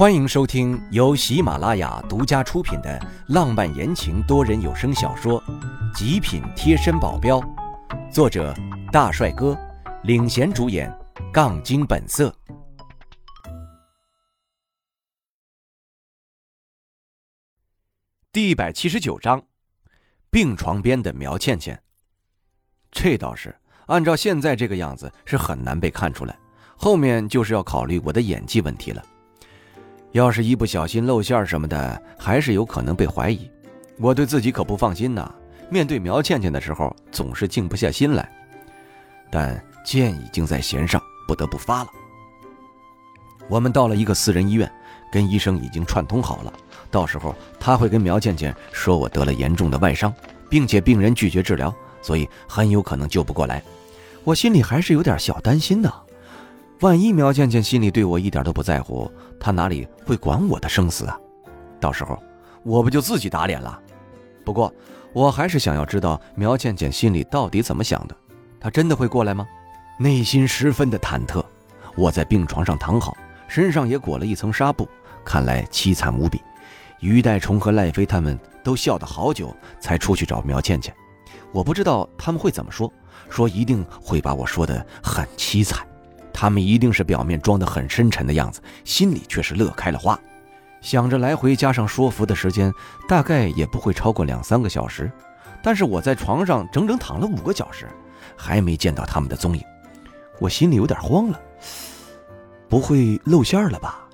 欢迎收听由喜马拉雅独家出品的浪漫言情多人有声小说《极品贴身保镖》，作者大帅哥领衔主演，杠精本色。第一百七十九章，病床边的苗倩倩。这倒是，按照现在这个样子，是很难被看出来。后面就是要考虑我的演技问题了。要是一不小心露馅什么的，还是有可能被怀疑。我对自己可不放心呐。面对苗倩倩的时候，总是静不下心来。但剑已经在弦上，不得不发了。我们到了一个私人医院，跟医生已经串通好了。到时候他会跟苗倩倩说我得了严重的外伤，并且病人拒绝治疗，所以很有可能救不过来。我心里还是有点小担心的。万一苗倩倩心里对我一点都不在乎，她哪里会管我的生死啊？到时候我不就自己打脸了？不过我还是想要知道苗倩倩心里到底怎么想的。她真的会过来吗？内心十分的忐忑。我在病床上躺好，身上也裹了一层纱布，看来凄惨无比。于代虫和赖飞他们都笑得好久，才出去找苗倩倩。我不知道他们会怎么说，说一定会把我说的很凄惨。他们一定是表面装得很深沉的样子，心里却是乐开了花。想着来回加上说服的时间，大概也不会超过两三个小时。但是我在床上整整躺了五个小时，还没见到他们的踪影，我心里有点慌了。不会露馅了吧？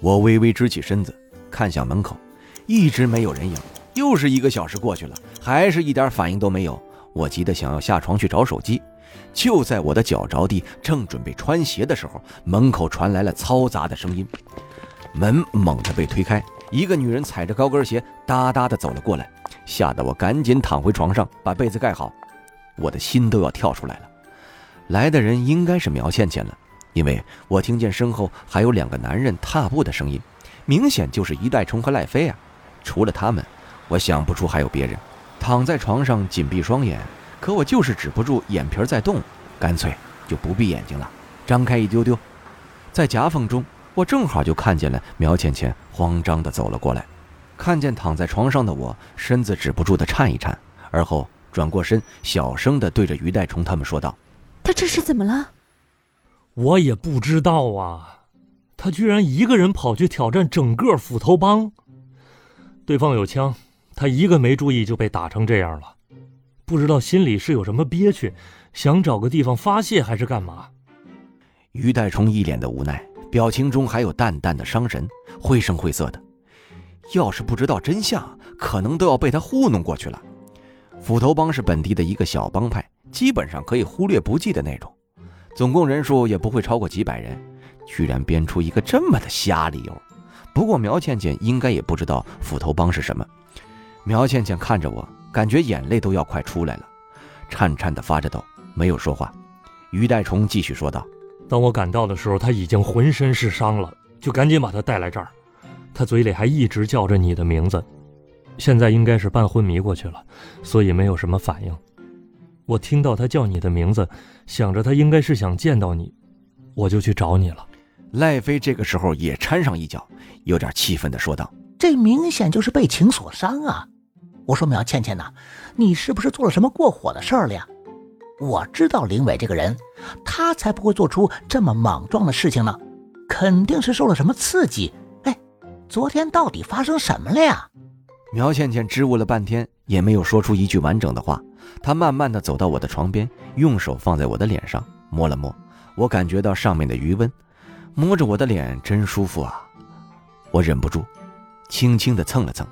我微微支起身子，看向门口，一直没有人影。又是一个小时过去了，还是一点反应都没有。我急得想要下床去找手机。就在我的脚着地，正准备穿鞋的时候，门口传来了嘈杂的声音，门猛地被推开，一个女人踩着高跟鞋哒哒地走了过来，吓得我赶紧躺回床上，把被子盖好，我的心都要跳出来了。来的人应该是苗倩倩了，因为我听见身后还有两个男人踏步的声音，明显就是一代虫和赖飞啊。除了他们，我想不出还有别人。躺在床上，紧闭双眼。可我就是止不住眼皮在动，干脆就不闭眼睛了，张开一丢丢，在夹缝中，我正好就看见了苗倩倩慌张地走了过来，看见躺在床上的我，身子止不住地颤一颤，而后转过身，小声地对着于代虫他们说道：“他这是怎么了？”我也不知道啊，他居然一个人跑去挑战整个斧头帮，对方有枪，他一个没注意就被打成这样了。不知道心里是有什么憋屈，想找个地方发泄还是干嘛？于代冲一脸的无奈，表情中还有淡淡的伤神，绘声绘色的。要是不知道真相，可能都要被他糊弄过去了。斧头帮是本地的一个小帮派，基本上可以忽略不计的那种，总共人数也不会超过几百人，居然编出一个这么的瞎理由。不过苗倩倩应该也不知道斧头帮是什么。苗倩倩看着我。感觉眼泪都要快出来了，颤颤的发着抖，没有说话。于代虫继续说道：“当我赶到的时候，他已经浑身是伤了，就赶紧把他带来这儿。他嘴里还一直叫着你的名字，现在应该是半昏迷过去了，所以没有什么反应。我听到他叫你的名字，想着他应该是想见到你，我就去找你了。”赖飞这个时候也掺上一脚，有点气愤的说道：“这明显就是被情所伤啊！”我说苗倩倩呐，你是不是做了什么过火的事儿了呀？我知道林伟这个人，他才不会做出这么莽撞的事情呢，肯定是受了什么刺激。哎，昨天到底发生什么了呀？苗倩倩支吾了半天，也没有说出一句完整的话。她慢慢的走到我的床边，用手放在我的脸上摸了摸，我感觉到上面的余温，摸着我的脸真舒服啊。我忍不住，轻轻的蹭了蹭。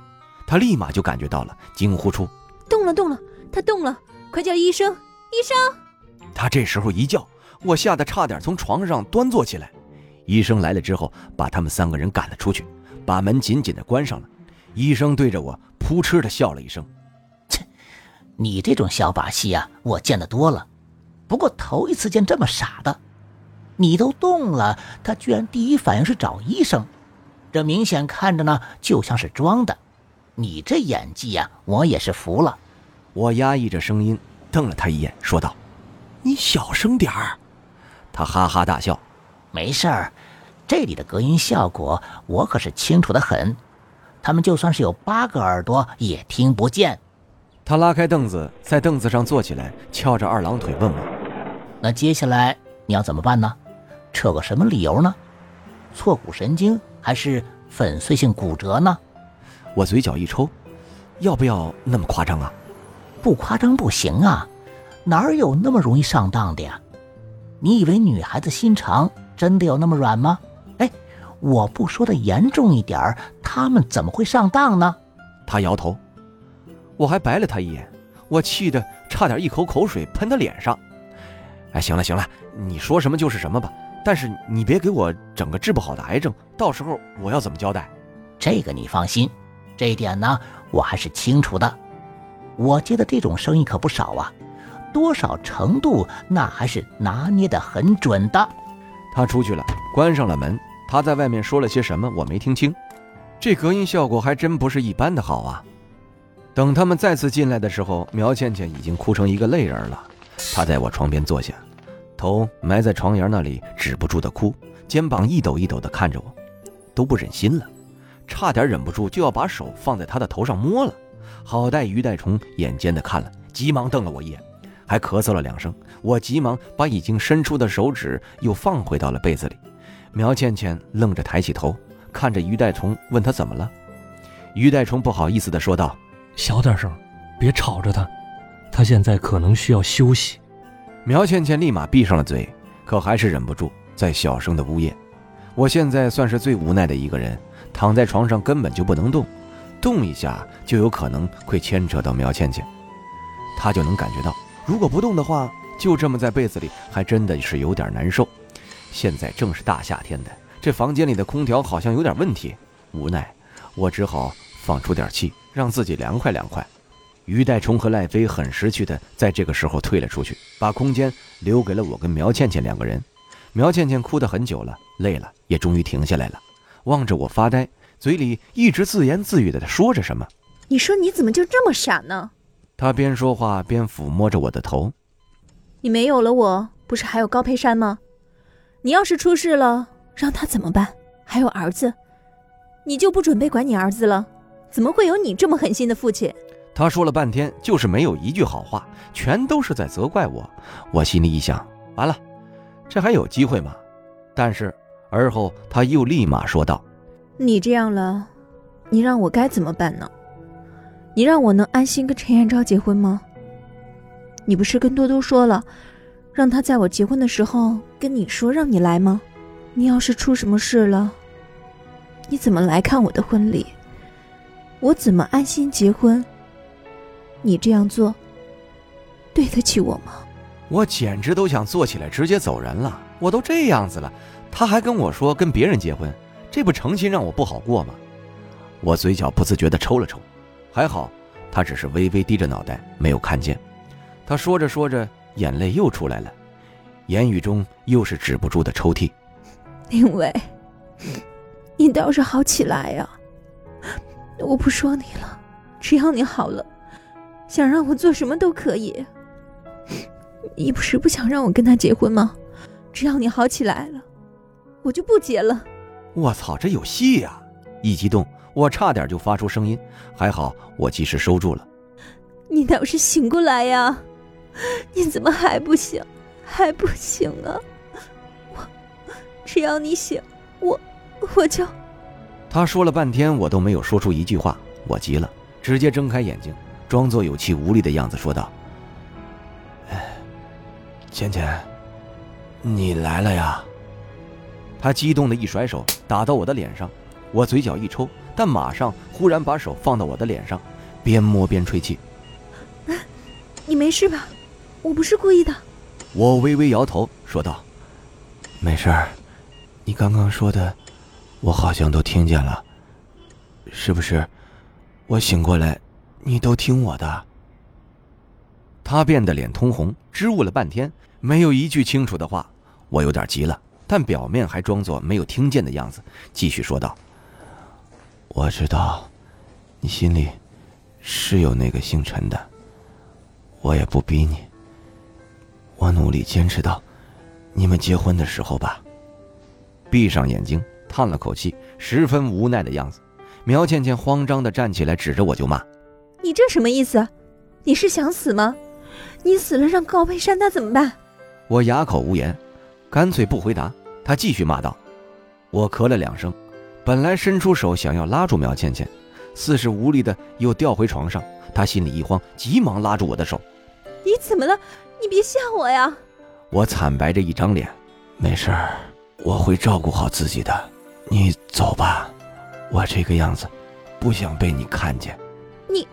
她立马就感觉到了，惊呼出：“动了，动了，他动了！快叫医生，医生！”他这时候一叫，我吓得差点从床上端坐起来。医生来了之后，把他们三个人赶了出去，把门紧紧的关上了。医生对着我扑哧的笑了一声：“切，你这种小把戏啊，我见得多了，不过头一次见这么傻的。你都动了，他居然第一反应是找医生，这明显看着呢，就像是装的。”你这演技呀，我也是服了。我压抑着声音瞪了他一眼，说道：“你小声点儿。”他哈哈大笑：“没事儿，这里的隔音效果我可是清楚的很，他们就算是有八个耳朵也听不见。他拉开凳子，在凳子上坐起来，翘着二郎腿问我：“那接下来你要怎么办呢？扯个什么理由呢？挫骨神经还是粉碎性骨折呢？”我嘴角一抽：“要不要那么夸张啊？不夸张不行啊，哪有那么容易上当的呀？你以为女孩子心肠真的有那么软吗？”哎我不说的严重一点儿他们怎么会上当呢？他摇头，我还白了他一眼，我气得差点一口口水喷他脸上。哎，行了行了，你说什么就是什么吧，但是你别给我整个治不好的癌症，到时候我要怎么交代？这个你放心，这一点呢我还是清楚的。我接的这种生意可不少啊，多少程度那还是拿捏的很准的。他出去了，关上了门。他在外面说了些什么，我没听清。这隔音效果还真不是一般的好啊！等他们再次进来的时候，苗倩倩已经哭成一个泪人了。她在我床边坐下，头埋在床沿那里，止不住的哭，肩膀一抖一抖的看着我，都不忍心了，差点忍不住就要把手放在她的头上摸了。好在于代虫眼尖的看了，急忙瞪了我一眼，还咳嗽了两声。我急忙把已经伸出的手指又放回到了被子里。苗倩倩愣着抬起头，看着于代虫，问他怎么了。于代虫不好意思的说道：“小点声，别吵着他，他现在可能需要休息。”苗倩倩立马闭上了嘴，可还是忍不住在小声的呜咽。我现在算是最无奈的一个人，躺在床上根本就不能动，动一下就有可能会牵扯到苗倩倩，她就能感觉到，如果不动的话，就这么在被子里，还真的是有点难受。现在正是大夏天的，这房间里的空调好像有点问题。无奈，我只好放出点气，让自己凉快凉快。于代冲和赖飞很识趣的在这个时候退了出去，把空间留给了我跟苗倩倩两个人。苗倩倩哭得很久了，累了，也终于停下来了，望着我发呆，嘴里一直自言自语的说着什么。你说你怎么就这么傻呢？他边说话边抚摸着我的头。你没有了我，不是还有高佩山吗？你要是出事了，让他怎么办？还有儿子，你就不准备管你儿子了？怎么会有你这么狠心的父亲？他说了半天，就是没有一句好话，全都是在责怪我。我心里一想，完了，这还有机会吗？但是而后他又立马说道：“你这样了，你让我该怎么办呢？你让我能安心跟陈彦昭结婚吗？你不是跟多多说了？”让他在我结婚的时候跟你说，让你来吗？你要是出什么事了，你怎么来看我的婚礼？我怎么安心结婚？你这样做，对得起我吗？我简直都想坐起来直接走人了。我都这样子了，他还跟我说跟别人结婚，这不诚心让我不好过吗？我嘴角不自觉地抽了抽，还好，他只是微微低着脑袋，没有看见。他说着说着。眼泪又出来了，言语中又是止不住的抽泣。林伟，你倒是好起来呀！我不说你了，只要你好了，想让我做什么都可以。你不是不想让我跟他结婚吗？只要你好起来了，我就不结了。我操，这有戏呀！一激动，我差点就发出声音，还好我及时收住了。你倒是醒过来呀！你怎么还不醒？还不醒啊！我只要你醒，我我就……他说了半天，我都没有说出一句话。我急了，直接睁开眼睛，装作有气无力的样子说道：“哎，倩倩，你来了呀！”他激动的一甩手，打到我的脸上，我嘴角一抽，但马上忽然把手放到我的脸上，边摸边吹气：“你没事吧？”我不是故意的，我微微摇头说道：“没事儿，你刚刚说的，我好像都听见了，是不是？我醒过来，你都听我的。”他变得脸通红，支吾了半天，没有一句清楚的话。我有点急了，但表面还装作没有听见的样子，继续说道：“我知道，你心里是有那个姓陈的，我也不逼你。”我努力坚持到你们结婚的时候吧。闭上眼睛，叹了口气，十分无奈的样子。苗倩倩慌张地站起来，指着我就骂：“你这什么意思？你是想死吗？你死了，让高佩珊他怎么办？”我哑口无言，干脆不回答。他继续骂道：“我咳了两声，本来伸出手想要拉住苗倩倩，似是无力的又掉回床上。他心里一慌，急忙拉住我的手：‘你怎么了？你别吓我呀！’我惨白着一张脸：‘没事儿，我会照顾好自己的。你走吧。’”我这个样子，不想被你看见。你，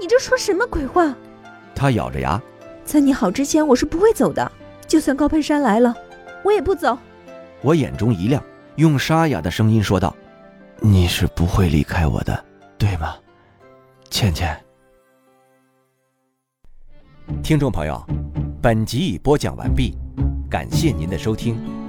你这说什么鬼话？他咬着牙，在你好之前，我是不会走的。就算高佩珊来了，我也不走。我眼中一亮，用沙哑的声音说道：“你是不会离开我的，对吗，倩倩？”听众朋友，本集已播讲完毕，感谢您的收听。